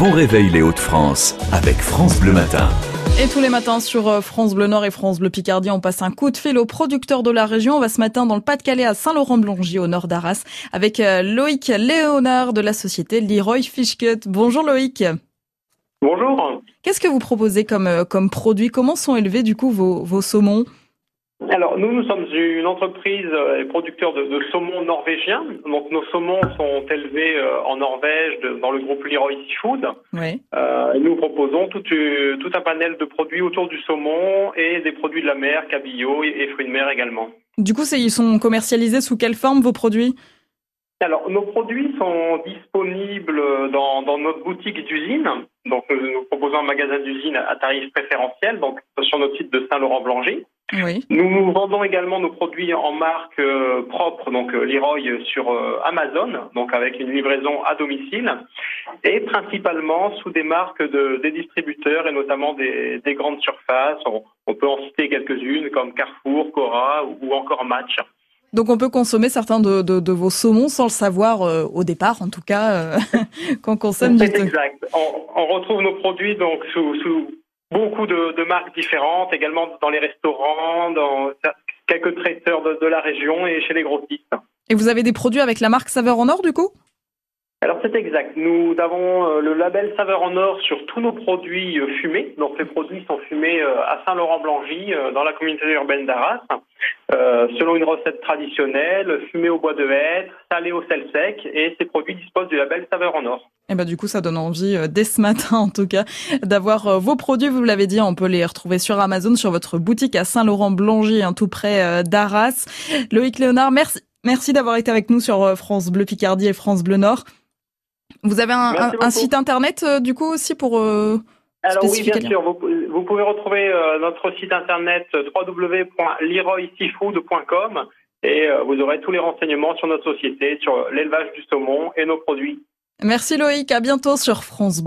Bon réveil les Hauts-de-France avec France Bleu Matin. Et tous les matins sur euh, France Bleu Nord et France Bleu Picardie, on passe un coup de fil aux producteurs de la région. On va ce matin dans le Pas-de-Calais à Saint-Laurent-Blangy au nord d'Arras avec euh, Loïc Léonard de la société Leroy Fishcut. Bonjour Loïc. Bonjour. Qu'est-ce que vous proposez comme, euh, comme produit? Comment sont élevés du coup vos, vos saumons? Alors nous, nous sommes une entreprise et producteur de, de saumon norvégien. Donc nos saumons sont élevés euh, en Norvège de- dans le groupe Leroy Seafood. Oui. Euh, nous proposons tout, euh, tout un panel de produits autour du saumon et des produits de la mer, cabillaud et, et fruits de mer également. Du coup, ils sont commercialisés sous quelle forme vos produits? Alors nos produits sont disponibles dans, dans notre boutique d'usine. Donc nous, nous proposons un magasin d'usine à tarif préférentiel, donc sur notre site de Saint-Laurent-Blangy. Oui. Nous vendons également nos produits en marque euh, propre, donc euh, Leroy sur euh, Amazon, donc avec une livraison à domicile, et principalement sous des marques de, des distributeurs et notamment des, des grandes surfaces. On, on peut en citer quelques-unes comme Carrefour, Cora ou, ou encore Match. Donc on peut consommer certains de, de, de vos saumons sans le savoir euh, au départ, en tout cas, euh, quand on consomme du C'est exact. On, on retrouve nos produits donc sous, sous beaucoup de, de marques différentes, également dans les restaurants, dans quelques traiteurs de, de la région et chez les grossistes. Et vous avez des produits avec la marque Saveur en Or du coup? Alors c'est exact. Nous avons euh, le label Saveur en Or sur tous nos produits euh, fumés. Donc les produits sont fumés euh, à Saint-Laurent-Blangy, dans la communauté urbaine d'Arras, euh, selon une recette traditionnelle, fumés au bois de hêtre, salés au sel sec, et ces produits disposent du label Saveur en Or. Et bah du coup, ça donne envie dès ce matin, en tout cas, d'avoir vos produits. Vous l'avez dit, on peut les retrouver sur Amazon, sur votre boutique à Saint-Laurent-Blangy, hein, tout près d'Arras. Loïc Léonard, merci, merci d'avoir été avec nous sur France Bleu Picardie et France Bleu Nord. Vous avez un, site internet euh, du coup aussi pour euh, Alors oui, bien sûr, vous, vous pouvez retrouver euh, notre site internet www.leroyseafood.com et vous aurez tous les renseignements sur notre société, sur l'élevage du saumon et nos produits. Merci Loïc, à bientôt sur France